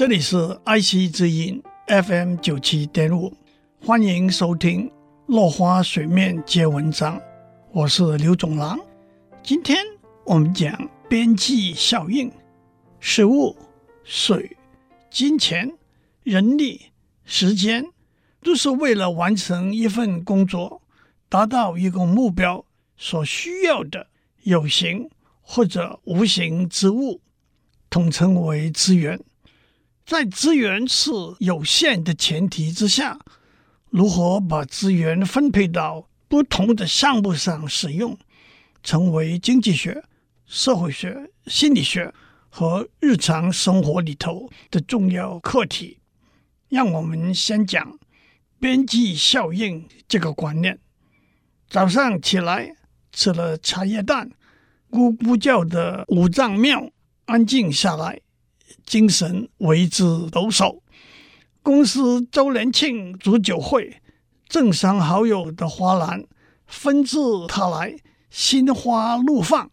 这里是爱惜之音 FM 九七点五，欢迎收听《落花水面皆文章》，我是刘总郎。今天我们讲边际效应，食物、水、金钱、人力、时间，都是为了完成一份工作、达到一个目标所需要的有形或者无形之物。统称为资源，在资源是有限的前提之下，如何把资源分配到不同的项目上使用，成为经济学、社会学、心理学和日常生活里头的重要课题。让我们先讲边际效应这个观念。早上起来吃了茶叶蛋，咕咕叫的五脏庙。安静下来，精神为之抖擞。公司周年庆祝酒会，政商好友的花篮纷至沓来，心花怒放。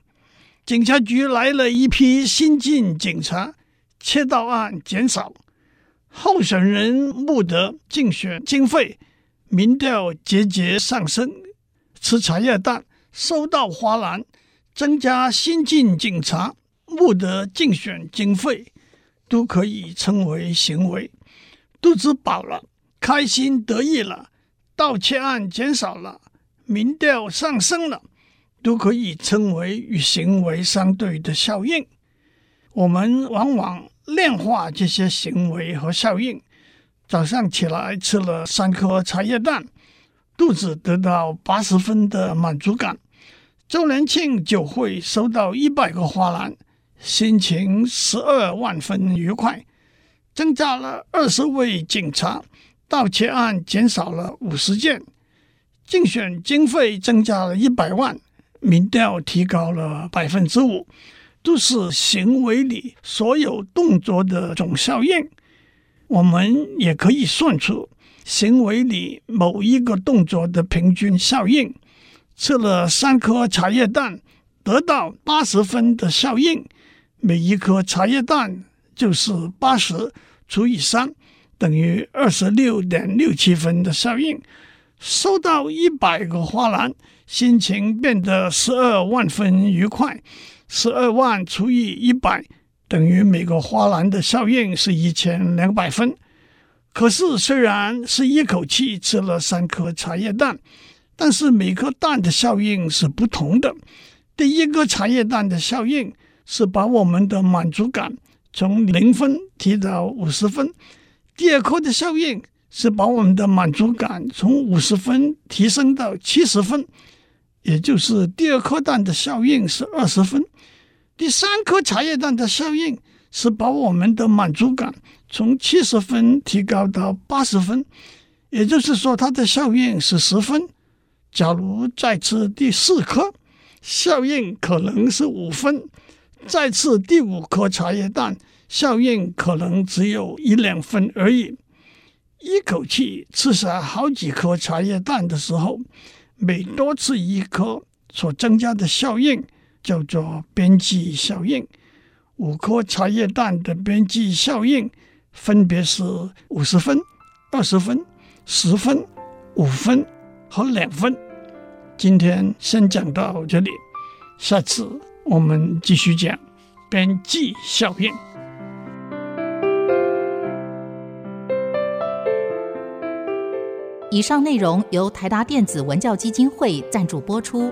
警察局来了一批新进警察，窃盗案减少。候选人募得竞选经费，民调节节上升。吃茶叶蛋，收到花篮，增加新进警察。募得竞选经费都可以称为行为，肚子饱了，开心得意了，盗窃案减少了，民调上升了，都可以称为与行为相对的效应。我们往往量化这些行为和效应。早上起来吃了三颗茶叶蛋，肚子得到八十分的满足感；周年庆酒会收到一百个花篮。心情十二万分愉快，增加了二十位警察，盗窃案减少了五十件，竞选经费增加了一百万，民调提高了百分之五，都是行为里所有动作的总效应。我们也可以算出行为里某一个动作的平均效应。吃了三颗茶叶蛋，得到八十分的效应。每一颗茶叶蛋就是八十除以三，等于二十六点六七分的效应。收到一百个花篮，心情变得十二万分愉快。十二万除以一百，等于每个花篮的效应是一千两百分。可是虽然是一口气吃了三颗茶叶蛋，但是每颗蛋的效应是不同的。第一个茶叶蛋的效应。是把我们的满足感从零分提到五十分，第二颗的效应是把我们的满足感从五十分提升到七十分，也就是第二颗蛋的效应是二十分，第三颗茶叶蛋的效应是把我们的满足感从七十分提高到八十分，也就是说它的效应是十分。假如再吃第四颗，效应可能是五分。再次第五颗茶叶蛋，效应可能只有一两分而已。一口气吃下好几颗茶叶蛋的时候，每多吃一颗所增加的效应叫做边际效应。五颗茶叶蛋的边际效应分别是五十分、二十分、十分、五分和两分。今天先讲到这里，下次。我们继续讲边际效应。以上内容由台达电子文教基金会赞助播出。